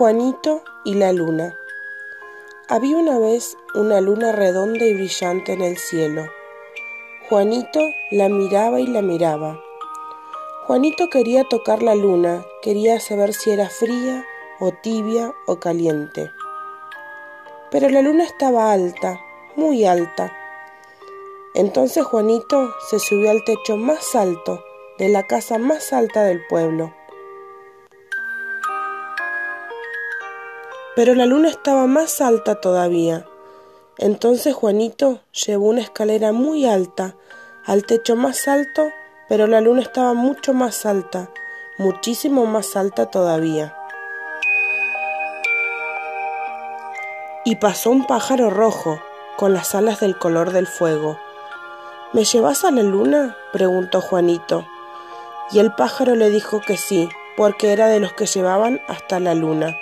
Juanito y la luna. Había una vez una luna redonda y brillante en el cielo. Juanito la miraba y la miraba. Juanito quería tocar la luna, quería saber si era fría o tibia o caliente. Pero la luna estaba alta, muy alta. Entonces Juanito se subió al techo más alto de la casa más alta del pueblo. Pero la luna estaba más alta todavía. Entonces Juanito llevó una escalera muy alta al techo más alto, pero la luna estaba mucho más alta, muchísimo más alta todavía. Y pasó un pájaro rojo, con las alas del color del fuego. ¿Me llevas a la luna? preguntó Juanito. Y el pájaro le dijo que sí, porque era de los que llevaban hasta la luna.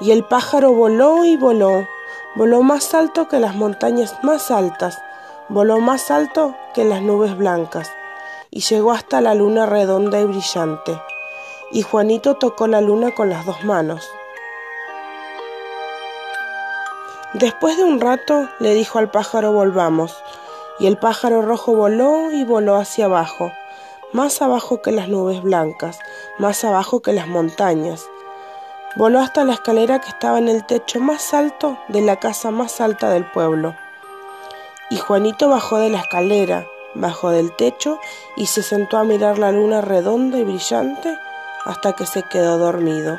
Y el pájaro voló y voló, voló más alto que las montañas más altas, voló más alto que las nubes blancas, y llegó hasta la luna redonda y brillante. Y Juanito tocó la luna con las dos manos. Después de un rato le dijo al pájaro volvamos, y el pájaro rojo voló y voló hacia abajo, más abajo que las nubes blancas, más abajo que las montañas, Voló hasta la escalera que estaba en el techo más alto de la casa más alta del pueblo. Y Juanito bajó de la escalera, bajó del techo y se sentó a mirar la luna redonda y brillante hasta que se quedó dormido.